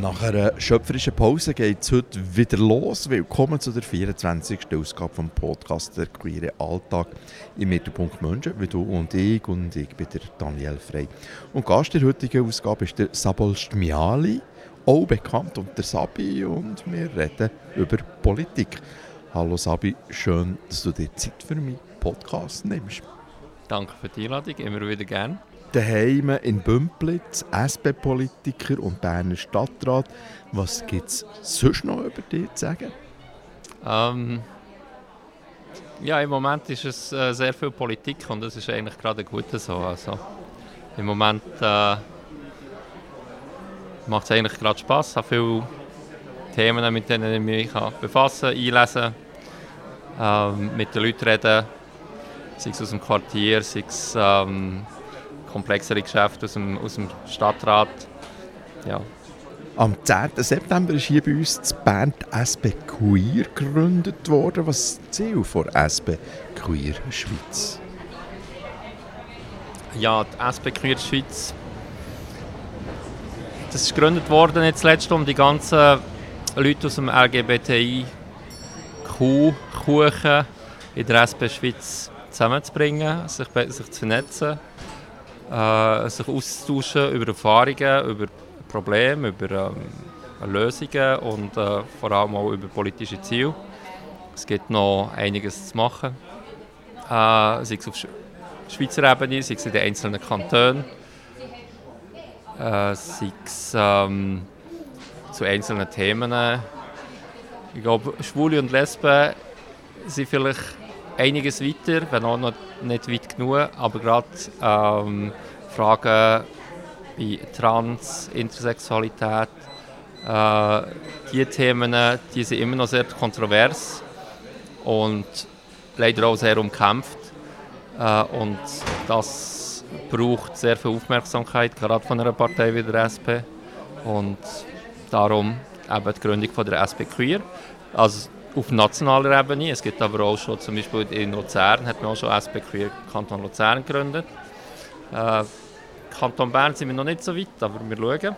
Nach einer schöpferischen Pause geht es heute wieder los. Willkommen zu der 24. Ausgabe vom Podcast «Der queere Alltag» im Mittelpunkt Menschen, wie du und ich. Und ich bin der Daniel Frey. Und Gast der heutigen Ausgabe ist der Sabol Stmiali, auch bekannt unter Sabi. Und wir reden über Politik. Hallo Sabi, schön, dass du dir Zeit für meinen Podcast nimmst. Danke für die Einladung, immer wieder gerne daheim in Bümplitz, SP-Politiker und Berner Stadtrat. Was gibt es sonst noch über dich zu sagen? Ähm, ja, im Moment ist es äh, sehr viel Politik und das ist eigentlich gerade gut so. Also, Im Moment äh, macht es eigentlich gerade Spass. Ich habe viele Themen, mit denen ich mich befassen kann, einlesen, ähm, mit den Leuten reden, sei es aus dem Quartier, sei es ähm, komplexere Geschäfte aus dem, aus dem Stadtrat. Ja. Am 10. September ist hier bei uns das Band SP Queer gegründet worden. Was ist das Ziel von SP Queer Schweiz? Ja, die SP Queer Schweiz das ist gegründet worden jetzt letzte um die ganzen Leute aus dem LGBTIQ-Kuchen in der SP Schweiz zusammenzubringen, sich, sich zu vernetzen äh, sich auszutauschen über Erfahrungen, über Probleme, über ähm, Lösungen und äh, vor allem auch über politische Ziele. Es gibt noch einiges zu machen, äh, sei es auf Schweizer Ebene, sei es in den einzelnen Kantonen, äh, sei es ähm, zu einzelnen Themen. Ich glaube, Schwule und Lesben sind vielleicht einiges weiter, wenn auch noch nicht weit genug, aber gerade ähm, Fragen wie Trans, Intersexualität, äh, die Themen, die sind immer noch sehr kontrovers und leider auch sehr umkämpft. Äh, und das braucht sehr viel Aufmerksamkeit, gerade von einer Partei wie der SP. Und darum eben die Gründung von der SP Queer. Also auf nationaler Ebene. Es gibt aber auch schon, zum Beispiel in Luzern, hat man auch schon SP Queer Kanton Luzern gegründet. Äh, Kanton Bern sind wir noch nicht so weit, aber wir schauen.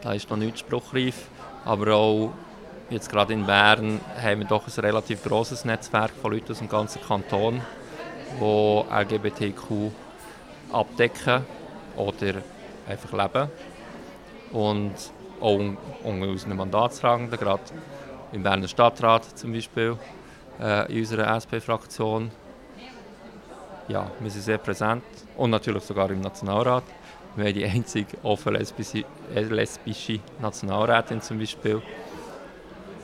Da ist noch nicht spruchreif. Aber auch jetzt gerade in Bern haben wir doch ein relativ großes Netzwerk von Leuten aus dem ganzen Kanton, die LGBTQ abdecken oder einfach leben. Und auch unter unseren Mandatsragenden, gerade im Berner Stadtrat zum Beispiel, äh, in unserer SP-Fraktion. Ja, wir sind sehr präsent und natürlich sogar im Nationalrat. Wir haben die einzige offen lesbische, äh, lesbische Nationalrätin zum Beispiel.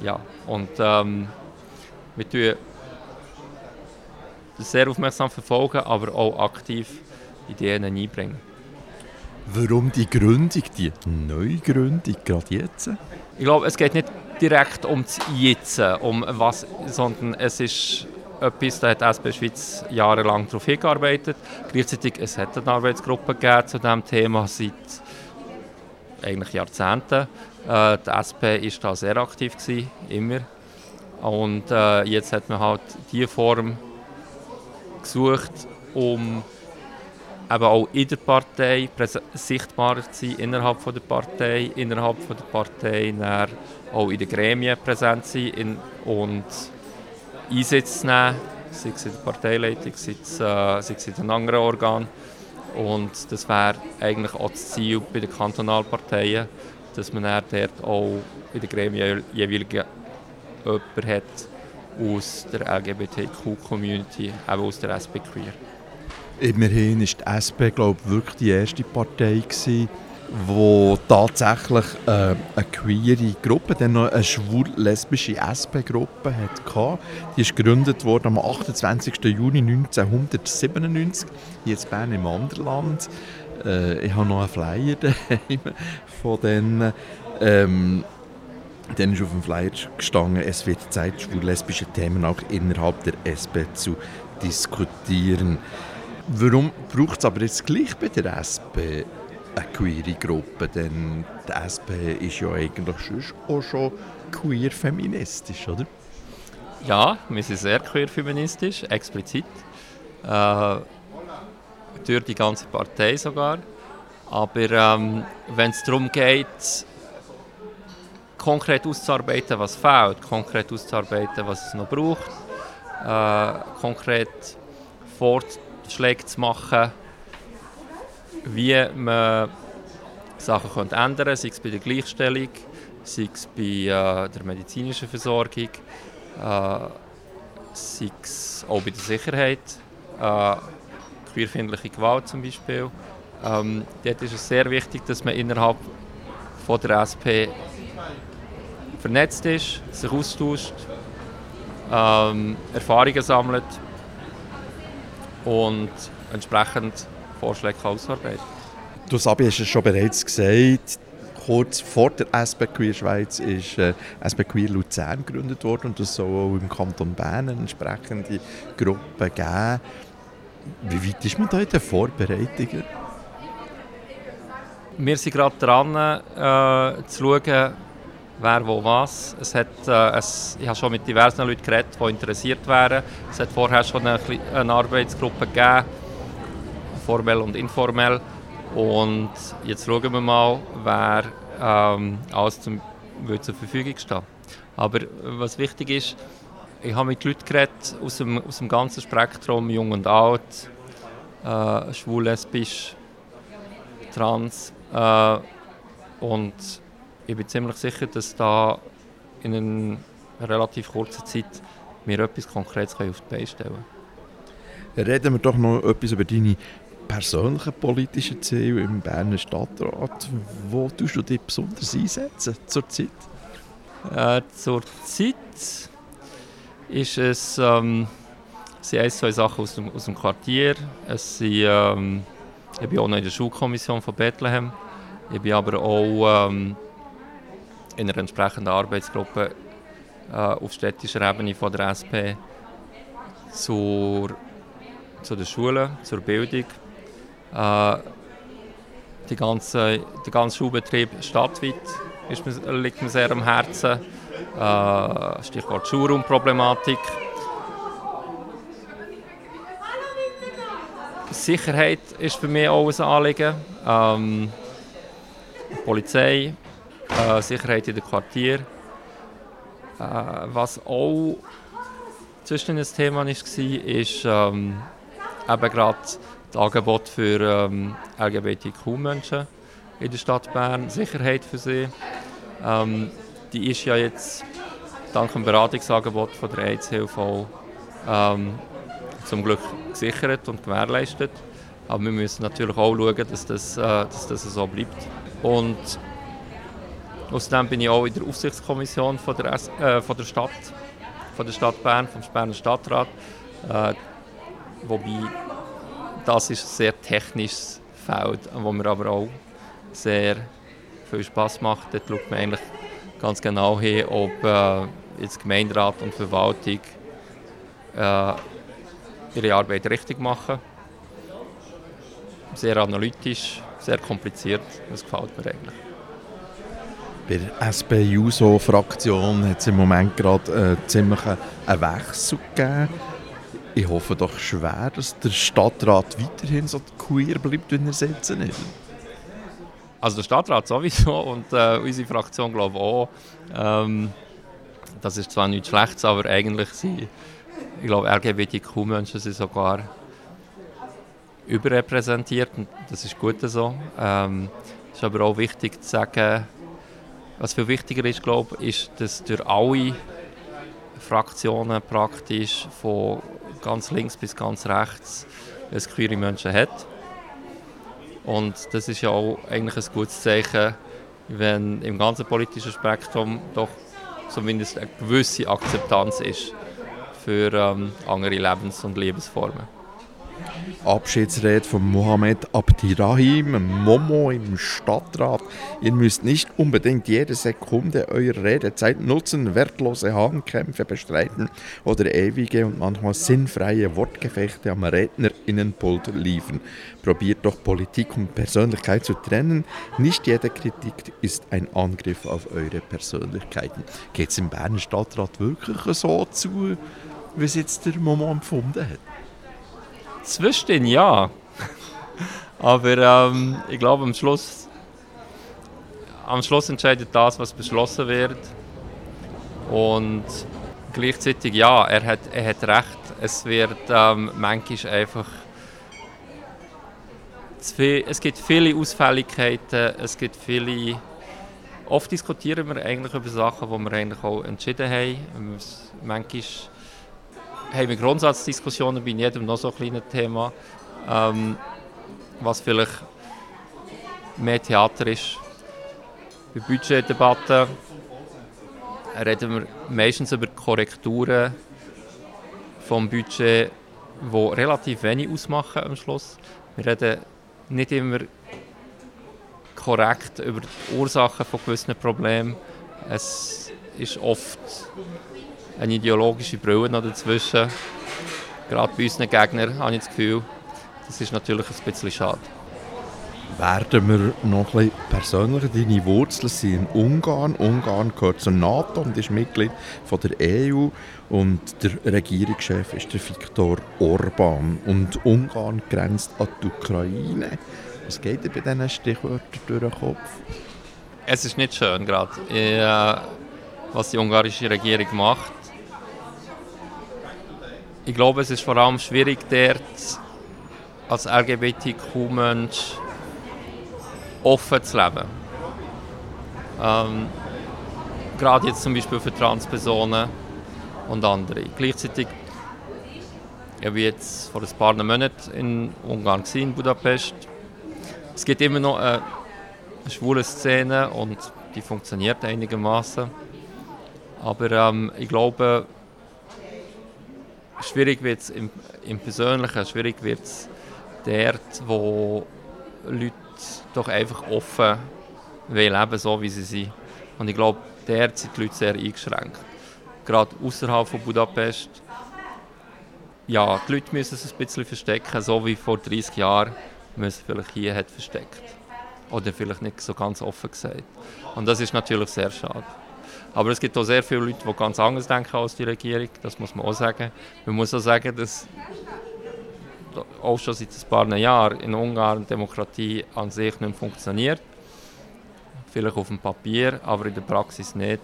Ja, und ähm, wir tun das sehr aufmerksam verfolgen, aber auch aktiv Ideen einbringen. Warum die Gründung, die Neugründung gerade jetzt? Ich glaube, es geht nicht direkt um das Jetzt, um was, sondern es ist etwas, da hat SP Schweiz jahrelang darauf hingearbeitet. Gleichzeitig es hat eine Arbeitsgruppe gegeben zu diesem Thema seit eigentlich Jahrzehnten. Äh, die SP war da sehr aktiv, gewesen, immer. Und äh, jetzt hat man halt diese Form gesucht, um eben auch in der Partei sichtbarer zu sein, innerhalb von der Partei, innerhalb von der Partei auch in den Gremien präsent sein in, und Einsätze zu nehmen, sei es in der Parteileitung, sei es, äh, sei es in den anderen Organen. Und das wäre eigentlich auch das Ziel bei den Kantonalparteien, dass man dann dort auch in den Gremien jeweils jemanden hat aus der LGBTQ-Community, auch aus der SP Queer. Immerhin war die SP glaube ich, wirklich die erste Partei, gewesen, wo tatsächlich äh, eine queere Gruppe, dann noch eine schwul-lesbische SP-Gruppe hatte. Die ist gegründet worden am 28. Juni 1997, hier in Bern im Anderland. Äh, ich habe noch einen Flyer daheim von denen. Ähm, dann ist auf dem Flyer gestanden, es wird Zeit, schwul-lesbische Themen auch innerhalb der SP zu diskutieren. Warum braucht es aber jetzt gleich bei der SP eine queere Gruppe? Denn die SP ist ja eigentlich auch schon queer-feministisch, oder? Ja, wir sind sehr queer-feministisch, explizit. Äh, durch die ganze Partei sogar. Aber ähm, wenn es darum geht, konkret auszuarbeiten, was fehlt, konkret auszuarbeiten, was es noch braucht, äh, konkret Vorschläge zu machen, wie man Sachen könnte ändern könnte, sei es bei der Gleichstellung, sei es bei äh, der medizinischen Versorgung, äh, sei es auch bei der Sicherheit, äh, queerfindliche Gewalt zum Beispiel. Ähm, dort ist es sehr wichtig, dass man innerhalb von der SP vernetzt ist, sich austauscht, ähm, Erfahrungen sammelt und entsprechend Vorschläge ausarbeiten Du Sabi hast es schon bereits gesagt, kurz vor der SP Queer Schweiz ist äh, SP Queer Luzern gegründet worden und es soll auch im Kanton Bern eine entsprechende Gruppe geben. Wie weit ist man da in den Vorbereitungen? Wir sind gerade dran, äh, zu schauen, wer wo was. Es hat, äh, es, ich habe schon mit diversen Leuten geredet, die interessiert wären. Es hat vorher schon eine, eine Arbeitsgruppe gegeben, formell und informell. Und jetzt schauen wir mal, wer ähm, alles zum, zur Verfügung steht. Aber was wichtig ist, ich habe mit Leuten geredet aus dem, aus dem ganzen Spektrum, jung und alt, äh, schwul, lesbisch, trans. Äh, und ich bin ziemlich sicher, dass da in einer relativ kurzen Zeit wir etwas Konkretes auf die Beine stellen können. Reden wir doch noch etwas über deine persönlichen politischen Ziele im Berner Stadtrat. Wo tust du dich besonders einsetzen zurzeit? Äh, zurzeit ist es ähm, sind ein, zwei Sachen aus dem, aus dem Quartier. Es sind, ähm, ich bin auch noch in der Schulkommission von Bethlehem. Ich bin aber auch ähm, in einer entsprechenden Arbeitsgruppe äh, auf städtischer Ebene von der SP zur, zu den Schulen, zur Bildung. Äh, die ganze, der ganze Schulbetrieb stadtweit ist liegt mir sehr am Herzen. Äh, Stichwort Schulraumproblematik. Sicherheit ist für mich auch ein Anliegen. Ähm, Polizei, äh, Sicherheit in den Quartier. Äh, was auch zwischen ein Thema war, ist ähm, eben gerade das Angebot für ähm, LGBTQ-Menschen in der Stadt Bern, Sicherheit für sie. Ähm, die ist ja jetzt dank dem Beratungsangebot von der AIDS-Hilfe ähm, zum Glück gesichert und gewährleistet. Aber wir müssen natürlich auch schauen, dass das, äh, dass das so bleibt. Und außerdem bin ich auch in der Aufsichtskommission von der, äh, von der Stadt, von der Stadt Bern, vom Berner Stadtrat. Äh, wobei das ist ein sehr technisches Feld, wo mir aber auch sehr viel Spaß macht. Dort schaut man eigentlich ganz genau hin, ob äh, jetzt Gemeinderat und Verwaltung äh, ihre Arbeit richtig machen. Sehr analytisch, sehr kompliziert. Das gefällt mir eigentlich. Bei der SP-JUSO-Fraktion hat es im Moment gerade äh, ziemlich einen Wechsel gegeben. Ich hoffe doch schwer, dass der Stadtrat weiterhin so queer bleibt, wie er jetzt ist. Also der Stadtrat sowieso und äh, unsere Fraktion glaube auch. Ähm, das ist zwar nichts Schlechtes, aber eigentlich sind, ich glaube, LGBTQ-Menschen sind sogar überrepräsentiert das ist gut so. Ähm, es ist aber auch wichtig zu sagen, was viel wichtiger ist, glaube ich, ist, dass durch alle Fraktionen praktisch von ganz links bis ganz rechts es queere Menschen hat. Und das ist ja auch eigentlich ein gutes Zeichen, wenn im ganzen politischen Spektrum doch zumindest eine gewisse Akzeptanz ist für ähm, andere Lebens- und Lebensformen. Abschiedsrede von Mohamed Abdirahim, Momo im Stadtrat. Ihr müsst nicht unbedingt jede Sekunde eurer Redezeit nutzen, wertlose Hahnkämpfe bestreiten oder ewige und manchmal sinnfreie Wortgefechte am Rednerinnenpult liefern. Probiert doch Politik und Persönlichkeit zu trennen. Nicht jede Kritik ist ein Angriff auf eure Persönlichkeiten. Geht es im Berner Stadtrat wirklich so zu, wie es jetzt der Momo empfunden hat? Zwischen ja. Aber ähm, ich glaube, am Schluss, am Schluss entscheidet das, was beschlossen wird. Und gleichzeitig, ja, er hat, er hat recht. Es wird ähm, manchmal einfach es gibt viele Ausfälligkeiten, es gibt viele oft diskutieren wir eigentlich über Sachen, die wir eigentlich auch entschieden haben. Manchmal haben wir Grundsatzdiskussionen bei jedem noch so kleinen Thema, ähm, was vielleicht mehr Theater ist. Bei Budgetdebatten reden wir meistens über Korrekturen vom Budget, die relativ wenig ausmachen am Schluss. Wir reden nicht immer korrekt über die Ursachen von gewissen Problemen. Es ist oft eine ideologische Brille noch dazwischen. Gerade bei unseren Gegnern habe ich das Gefühl, das ist natürlich ein bisschen schade. Werden wir noch ein bisschen persönlicher? Deine Wurzeln sind in Ungarn. Ungarn gehört zur NATO und ist Mitglied von der EU. Und der Regierungschef ist der Viktor Orban. Und Ungarn grenzt an die Ukraine. Was geht dir bei diesen Stichwörtern durch den Kopf? Es ist nicht schön gerade, äh, was die ungarische Regierung macht. Ich glaube, es ist vor allem schwierig, dort als LGBTQ-Mensch offen zu leben. Ähm, gerade jetzt zum Beispiel für Transpersonen und andere. Gleichzeitig ich war jetzt vor ein paar Monaten in Ungarn, in Budapest. Es gibt immer noch eine schwule Szene und die funktioniert einigermaßen. Aber ähm, ich glaube, schwierig wird es im, im, Persönlichen, schwierig wird es dort, wo Leute doch einfach offen leben so wie sie sind. Und ich glaube, dort sind die Leute sehr eingeschränkt. Gerade außerhalb von Budapest. Ja, die Leute müssen es ein bisschen verstecken, so wie vor 30 Jahren man es vielleicht hier hat versteckt. Oder vielleicht nicht so ganz offen gesagt. Und das ist natürlich sehr schade. Aber es gibt auch sehr viele Leute, die ganz anders denken als die Regierung. Das muss man auch sagen. Man muss auch sagen, dass auch schon seit ein paar Jahren in Ungarn Demokratie an sich nicht funktioniert. Vielleicht auf dem Papier, aber in der Praxis nicht.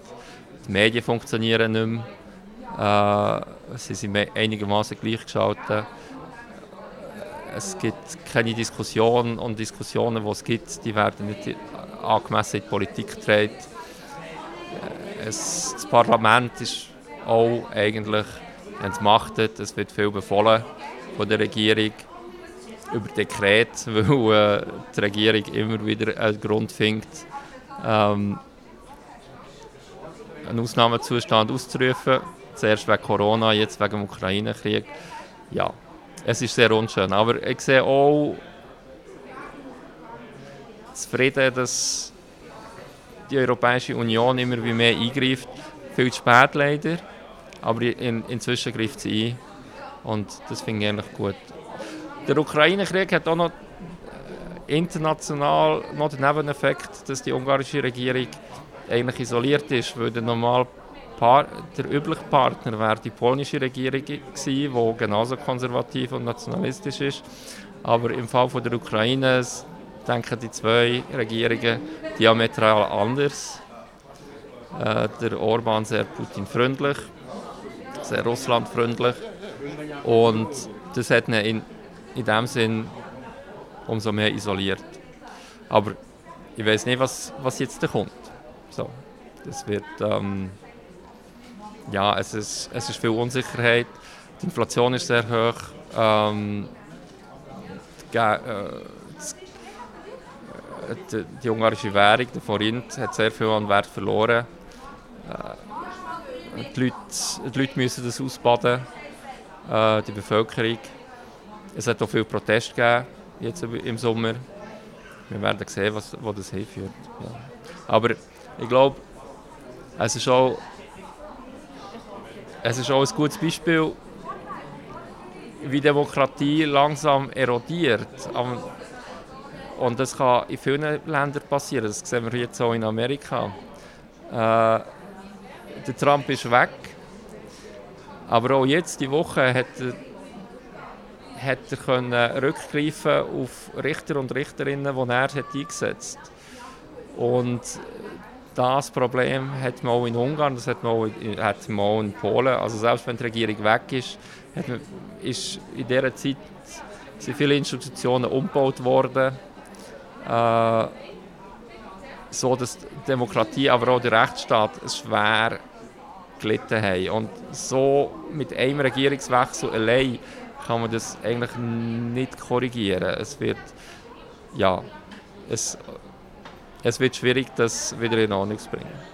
Die Medien funktionieren nicht mehr. Äh, sie sind einigermaßen gleichgeschaltet es gibt keine Diskussion und Diskussionen, die es gibt, die werden nicht angemessen in die Politik getragen. Es, das Parlament ist auch eigentlich, macht, es wird viel befohlen von der Regierung über Dekret, weil äh, die Regierung immer wieder einen Grund findet, ähm, einen Ausnahmezustand auszurufen. Zuerst wegen Corona, jetzt wegen dem Ukraine-Krieg. Ja, es ist sehr unschön. Aber ich sehe auch zufrieden, dass die Europäische Union immer wie mehr eingreift. Viel zu spät leider, aber in, inzwischen greift sie ein. Und das finde ich eigentlich gut. Der Ukraine-Krieg hat auch noch äh, international noch den Nebeneffekt, dass die ungarische Regierung eigentlich isoliert ist, weil der normal Par der übliche Partner wäre die polnische Regierung gewesen, die genauso konservativ und nationalistisch ist. Aber im Fall von der Ukraine denken die zwei Regierungen diametral anders. Äh, der Orban sehr Putin-freundlich, sehr Russland-freundlich. Und das hat ihn in, in dem Sinn umso mehr isoliert. Aber ich weiß nicht, was, was jetzt da kommt. So, das wird... Ähm, ja, es ist, es ist viel Unsicherheit. Die Inflation ist sehr hoch. Ähm, die, äh, die, die, ungarische Währung, der Forint, hat sehr viel an Wert verloren. Äh, die, Leute, die Leute müssen das ausbaden, äh, die Bevölkerung. Es hat auch viel Protest gegeben, jetzt im Sommer. Wir werden sehen, was, wo das hinführt. Ja. Aber ich glaube, es ist auch es ist auch ein gutes Beispiel, wie Demokratie langsam erodiert. Und das kann in vielen Ländern passieren. Das sehen wir jetzt auch in Amerika. Äh, der Trump ist weg. Aber auch jetzt, die Woche, hat, hätte er können rückgreifen auf Richter und Richterinnen, die er hat eingesetzt Und das Problem hat man auch in Ungarn, das hat man auch in, hat man auch in Polen. Also selbst wenn die Regierung weg ist, hat man, ist in dieser Zeit sind viele Institutionen umgebaut worden, äh, so dass die Demokratie, aber auch der Rechtsstaat schwer gelitten haben. Und so mit einem Regierungswechsel allein kann man das eigentlich nicht korrigieren. Es wird, ja, es, es wird schwierig, das wieder in Ordnung zu bringen.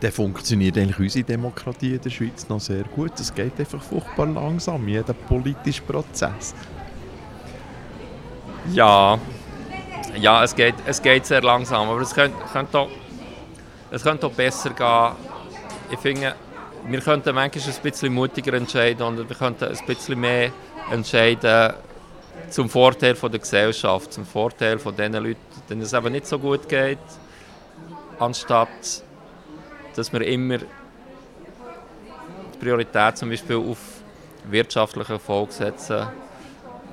Dann funktioniert eigentlich unsere Demokratie in der Schweiz noch sehr gut. Es geht einfach furchtbar langsam, jeder politische Prozess. Ja, ja es, geht, es geht sehr langsam, aber es könnte, könnte, auch, es könnte auch besser gehen. Ich finde, wir könnten manchmal ein bisschen mutiger entscheiden und wir könnten ein bisschen mehr entscheiden zum Vorteil von der Gesellschaft, zum Vorteil von den Leuten, denen es eben nicht so gut geht, anstatt dass wir immer die Priorität zum Beispiel auf wirtschaftlichen Erfolg setzen,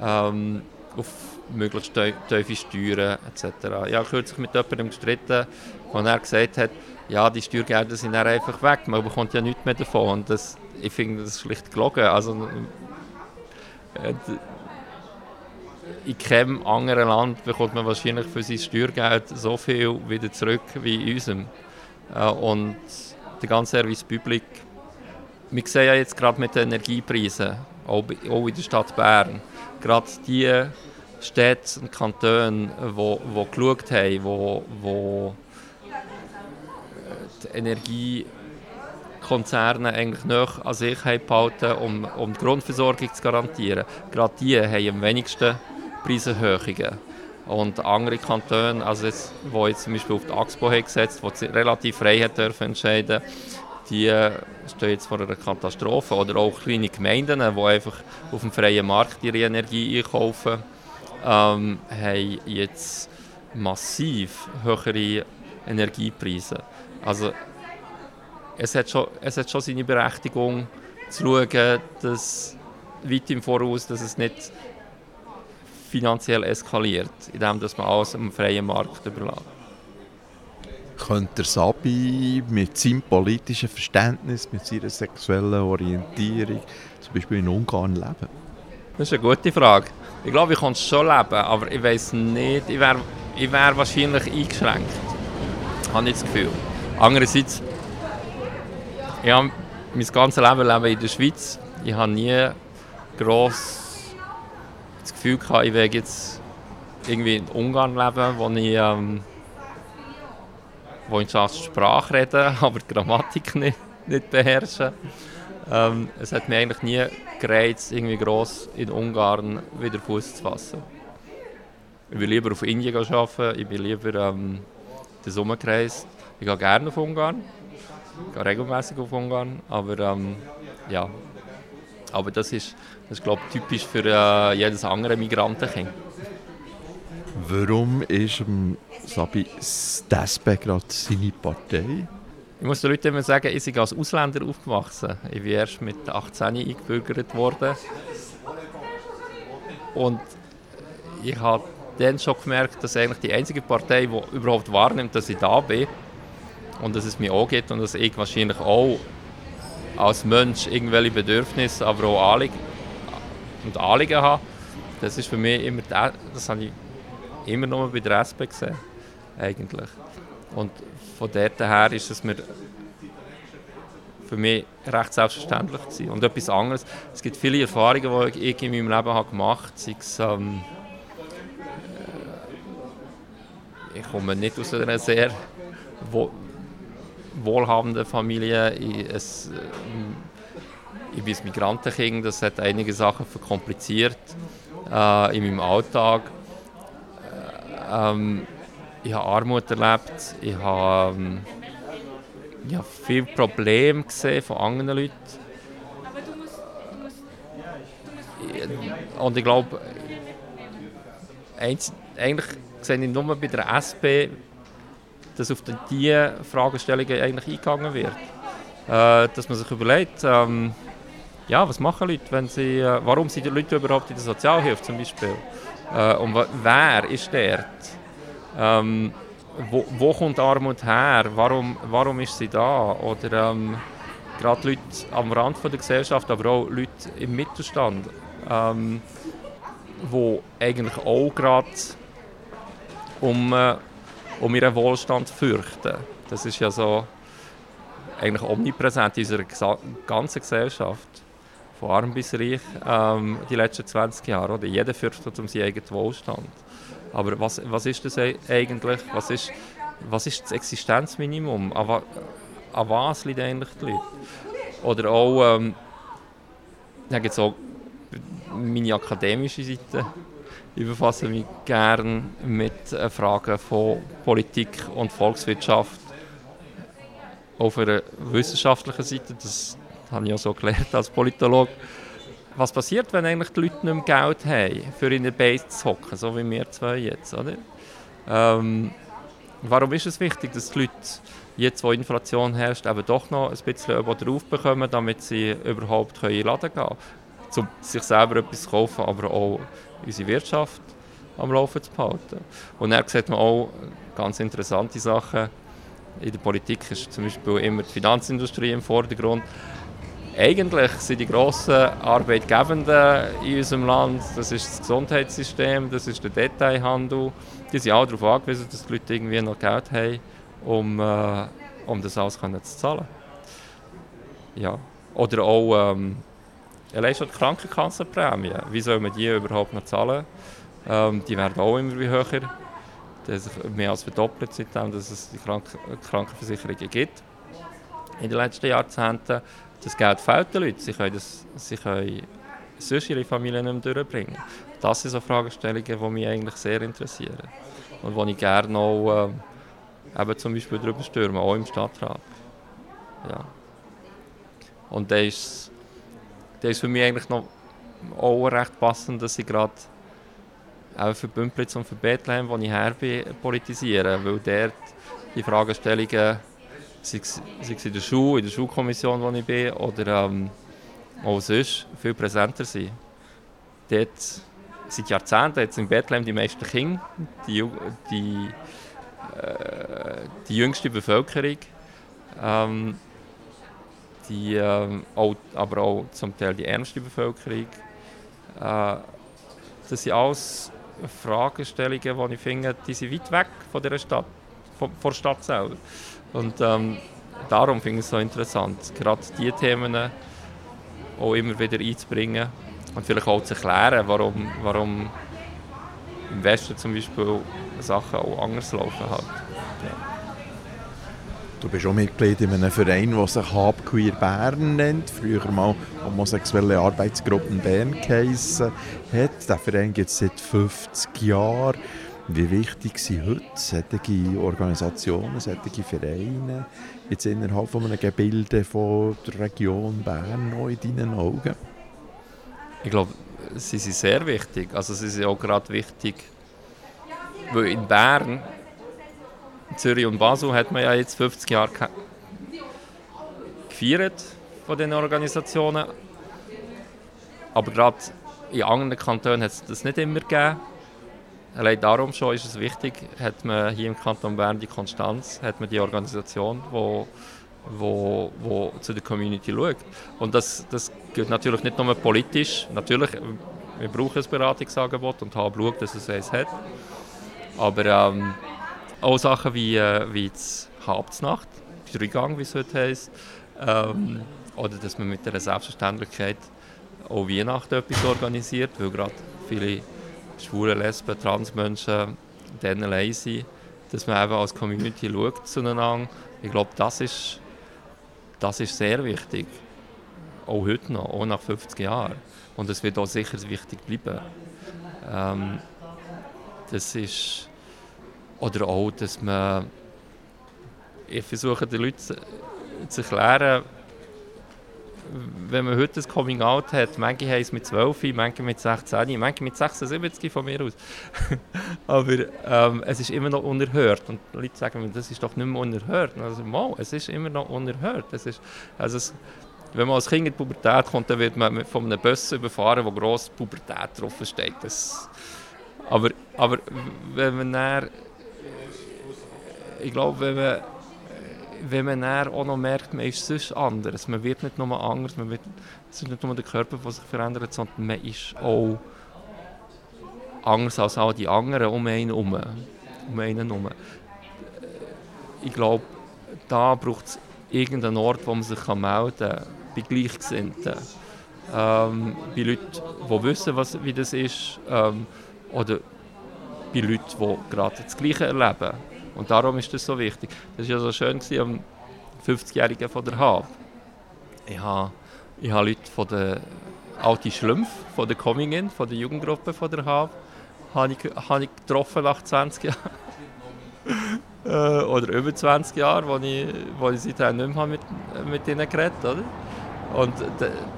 ähm, auf möglichst tiefe Steuern etc. Ich habe kürzlich mit jemandem gestritten, wo er gesagt hat, ja, die Steuergelder sind dann einfach weg, man bekommt ja nichts mehr davon. Und das, ich finde das schlicht gelogen. Also, äh, in keinem anderen Land bekommt man wahrscheinlich für sein Steuergeld so viel wieder zurück wie in unserem. Äh, und der ganze Service Public, wir sehen ja jetzt gerade mit den Energiepreisen, auch in der Stadt Bern, gerade die Städte und Kantone, die wo, wo geschaut haben, wo, wo die Energiekonzerne eigentlich noch an sich behalten, um, um die Grundversorgung zu garantieren. Gerade die haben am wenigsten Preiserhöhungen. Und andere Kantone, also jetzt, die jetzt zum Beispiel auf die AXPO haben gesetzt die relativ frei hat dürfen entscheiden die stehen jetzt vor einer Katastrophe. Oder auch kleine Gemeinden, die einfach auf dem freien Markt ihre Energie einkaufen, ähm, haben jetzt massiv höhere Energiepreise. Also es hat schon, es hat schon seine Berechtigung zu schauen, dass weit im Voraus, dass es nicht finanziell eskaliert, indem dass man alles am freien Markt überlässt. Könnte Sabi mit seinem politischen Verständnis, mit seiner sexuellen Orientierung zum Beispiel in Ungarn leben? Das ist eine gute Frage. Ich glaube, ich könnte schon leben, aber ich weiß nicht, ich wäre ich wär wahrscheinlich eingeschränkt. Habe ich das Gefühl. Andererseits, ich habe mein ganzes Leben leben in der Schweiz. Ich habe nie gross das Gefühl gehabt, ich werde jetzt irgendwie in Ungarn leben, wo ich, ähm, wo ich zwar Sprache rede, aber die Grammatik nicht, nicht beherrsche. Ähm, es hat mich eigentlich nie gereizt, irgendwie gross in Ungarn wieder Fuß zu fassen. Ich will lieber auf Indien arbeiten, ich bin lieber ähm, den Sommer gereist. Ich gehe gerne auf Ungarn, ich gehe regelmäßig auf Ungarn, aber ähm, ja, aber das ist, das ist glaube ich, typisch für äh, jedes andere Migrantenkind. Warum ist ähm, Sabi Stasbe gerade seine Partei? Ich muss den Leuten immer sagen, ich bin als Ausländer aufgewachsen. Ich bin erst mit 18 eingebürgert worden. Und ich habe dann schon gemerkt, dass eigentlich die einzige Partei, die überhaupt wahrnimmt, dass ich da bin und dass es mir auch geht und dass ich wahrscheinlich auch als Mensch irgendwelche Bedürfnisse, aber auch Anliegen und Anliegen habe, das ist für mich immer, das habe ich immer noch bei der SP gesehen, eigentlich. Und von dort her ist es mir für mich recht selbstverständlich gewesen. Und etwas anderes, es gibt viele Erfahrungen, die ich in meinem Leben habe gemacht habe, ähm, ich komme nicht aus einer sehr wohlhabenden Familie. Ich, es, ich bin ein Migrantenkind, das hat einige Sachen verkompliziert äh, in meinem Alltag. Ähm, ich habe Armut erlebt, ich habe, ähm, ich habe viele Probleme gesehen von anderen Leuten. Und ich glaube, eigentlich sehe ich nur bei der SP, dass auf diese Fragestellungen eigentlich eingegangen wird. Äh, dass man sich überlegt, ähm, ja, was machen Leute, wenn sie, äh, warum sind die Leute überhaupt in der Sozialhilfe zum Beispiel? Äh, und wer ist dort? Ähm, wo, wo, kommt Armut her? Warum, warum ist sie da? Oder ähm, gerade Leute am Rand von der Gesellschaft, aber auch Leute im Mittelstand, ähm, wo eigentlich auch gerade um, äh, um ihren Wohlstand fürchten. Das ist ja so eigentlich omnipräsent in unserer ganzen Gesellschaft, von arm bis reich, ähm, die letzten 20 Jahre. Oder? Jeder fürchtet um seinen eigenen Wohlstand. Aber was, was ist das eigentlich? Was ist, was ist das Existenzminimum? An, was liegt eigentlich die Leute? Oder auch, ähm, dann gibt es auch meine akademische Seite. Ich befasse mich gerne mit äh, Fragen von Politik und Volkswirtschaft auf einer wissenschaftlichen Seite. Das habe ich ja so gelernt als Politologe. Was passiert, wenn eigentlich die Leute nicht mehr Geld haben, für in der Base zu hocken, so wie wir zwei jetzt, oder? Ähm, warum ist es wichtig, dass die Leute jetzt, wo Inflation herrscht, eben doch noch ein bisschen drauf bekommen, damit sie überhaupt in den Laden gehen können, um sich selber etwas zu kaufen, aber auch unsere Wirtschaft am Laufen zu behalten. Und dann sieht man auch ganz interessante Sachen. In der Politik ist zum Beispiel immer die Finanzindustrie im Vordergrund. Eigentlich sind die grossen Arbeitgebenden in unserem Land, das ist das Gesundheitssystem, das ist der Detailhandel, die sind auch darauf angewiesen, dass die Leute irgendwie noch Geld haben, um, äh, um das alles zu zahlen. Ja. Oder auch ähm, allein schon die Krankenkassenprämie. Wie soll man die überhaupt noch zahlen? Ähm, die werden auch immer höher. Das mehr als verdoppelt, seitdem dass es die Krank Krankenversicherungen gibt. In den letzten Jahrzehnten. Das Geld fehlt den Leuten. Sie können, das, sie können sonst ihre Familie nicht mehr durchbringen. Das sind so Fragestellungen, die mich eigentlich sehr interessieren. Und wo ich gerne auch äh, eben zum Beispiel darüber stürme, auch im Stadtrat. Ja. Und da ist ist für mich eigentlich noch auch recht passend, dass ich gerade auch für Bümplitz und für Bethlehem, wo ich her bin, politisiere, weil dort die Fragestellungen, sei es in der Schule, in der Schulkommission, wo ich bin, oder ähm, auch sonst, viel präsenter sind. Dort seit Jahrzehnten jetzt in Bethlehem die meisten Kinder, die, die, äh, die jüngste Bevölkerung. Ähm, die, äh, auch, aber auch zum Teil die ärmste Bevölkerung. Äh, das sind alles Fragestellungen, die ich finde, die sind weit weg von der Stadt, von, von der Stadt selber. Und ähm, darum finde ich es so interessant, gerade diese Themen auch immer wieder einzubringen und vielleicht auch zu erklären, warum, warum im Westen zum Beispiel Sachen auch anders laufen. Halt. Ja. Du bist auch Mitglied in einem Verein, der sich Hab Queer Bern nennt, früher mal Homosexuelle Arbeitsgruppen Bern geheissen hat. Der Verein gibt es seit 50 Jahren. Wie wichtig sind heute solche Organisationen, solche Vereine jetzt innerhalb von einem Gebilde von der Region Bern noch in deinen Augen? Ich glaube, sie sind sehr wichtig. Also sie sind auch gerade wichtig, weil in Bern Zürich und Basel hat man ja jetzt 50 Jahre gefeiert von den Organisationen. Aber gerade in anderen Kantonen hat es das nicht immer gegeben. Allein darum schon ist es wichtig, hat man hier im Kanton Bern die Konstanz, hat man die Organisation, wo, wo, wo zu der Community schaut. Und das, das gilt natürlich nicht nur politisch. Natürlich, wir brauchen ein Beratungsangebot und haben geschaut, dass es eins hat. Aber ähm, auch Sachen wie, äh, wie das Hauptsnacht, Dreigang, wie es heute heisst. Ähm, oder dass man mit der Selbstverständlichkeit auch Weihnachten etwas organisiert, weil gerade viele schwule, lesben, Transmenschen dann allein sind. Dass man eben als Community schaut zueinander. Ich glaube, das ist, das ist sehr wichtig. Auch heute noch, auch nach 50 Jahren. Und es wird auch sicher wichtig bleiben. Ähm, das ist oder auch, dass man. Ich versuche den Leuten zu erklären, wenn man heute ein Coming Out hat, manche haben es mit 12, manche mit 16, manche mit 76 von mir aus. Aber ähm, es ist immer noch unerhört. Und Leute sagen mir, das ist doch nicht mehr unerhört. Also, mal, es ist immer noch unerhört. Es ist, also es, wenn man als Kind in die Pubertät kommt, dann wird man von einem Bus überfahren, wo gross Pubertät draufsteht. Das, aber, aber wenn man dann, ich glaube, wenn man, wenn man auch noch merkt, man ist sonst anders, man wird nicht nur anders, man wird, es ist nicht nur der Körper, der sich verändert, sondern man ist auch anders als all die anderen um einen herum. Um einen herum. Ich glaube, da braucht es irgendeinen Ort, wo man sich melden kann, bei Gleichgesinnten. Ähm, bei Leuten, die wissen, was, wie das ist. Ähm, oder bei Leuten, die gerade das Gleiche erleben. Und darum ist das so wichtig. Das war ja so schön gewesen, am 50-Jährigen von der HAB. Ich habe, ich habe Leute von der Alte Schlümpf, von der Coming-In, von der Jugendgruppe von der HAB, habe ich, habe ich getroffen nach 20 Jahren. Äh, oder über 20 Jahren, wo ich, wo ich seitdem nicht mehr mit, mit ihnen geredet habe. Und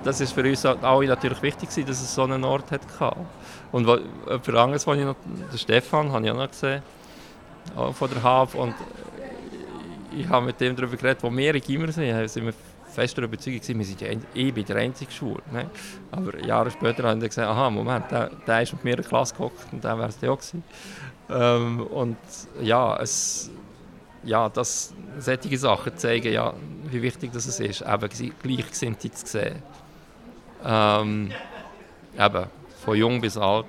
das ist für uns alle natürlich wichtig, dass es so einen Ort hat. Und für anderes, wo ich noch, den Stefan habe ich auch noch gesehen, von der HAF. Und ich habe mit dem darüber geredet, wo wir in Gimmer sind, sind wir fest der Überzeugung, wir sind ja eh bei der einzige Schwul. Ne? Aber Jahre später haben wir gesagt, aha, Moment, der, der ist mit mir in der Klasse gehockt und der wäre es ja auch gewesen. Ähm, und ja, es, ja, das, solche Sachen zeigen ja, wie wichtig das ist, eben Gleichgesinnte zu sehen. Ähm, eben, von jung bis alt.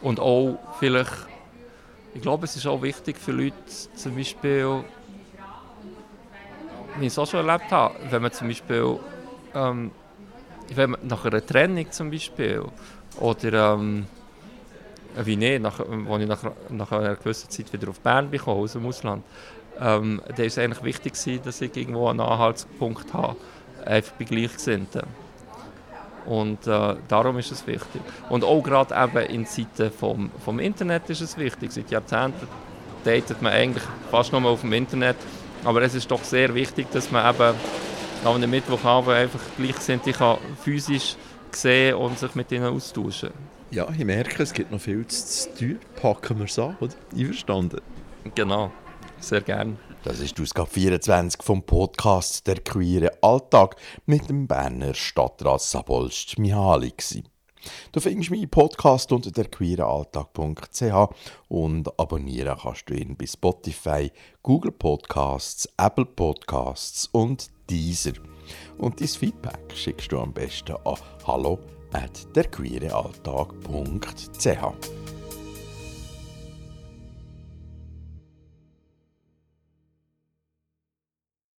Und auch vielleicht, ich glaube, es ist auch wichtig für Leute, zum Beispiel, wie ich es auch schon erlebt habe, wenn man zum Beispiel, ähm, wenn man nach einer Trennung zum Beispiel, oder ähm, wie nicht, nach, als ich nach, nach einer gewissen Zeit wieder auf Bern bin, aus dem Ausland, ähm, dann war es eigentlich wichtig, dass ich irgendwo einen Anhaltspunkt habe, einfach bei Gleichgesinnten. Und äh, darum ist es wichtig. Und auch gerade eben in Zeiten vom, vom Internet ist es wichtig. Seit Jahrzehnten datet man eigentlich fast nur auf dem Internet. Aber es ist doch sehr wichtig, dass man eben an einem Mittwochabend einfach kann physisch sehen und sich mit ihnen austauschen Ja, ich merke, es gibt noch viel zu tun. Packen wir es an, oder? Einverstanden? Genau. Sehr gerne. Das ist die Ausgabe 24 vom Podcast «Der queere Alltag» mit dem Berner Stadtrat Sabolst Mihali. Du findest meinen Podcast unter derqueerealltag.ch und abonnieren kannst du ihn bei Spotify, Google Podcasts, Apple Podcasts und Deezer. Und dein Feedback schickst du am besten an hallo at derqueerealltag.ch.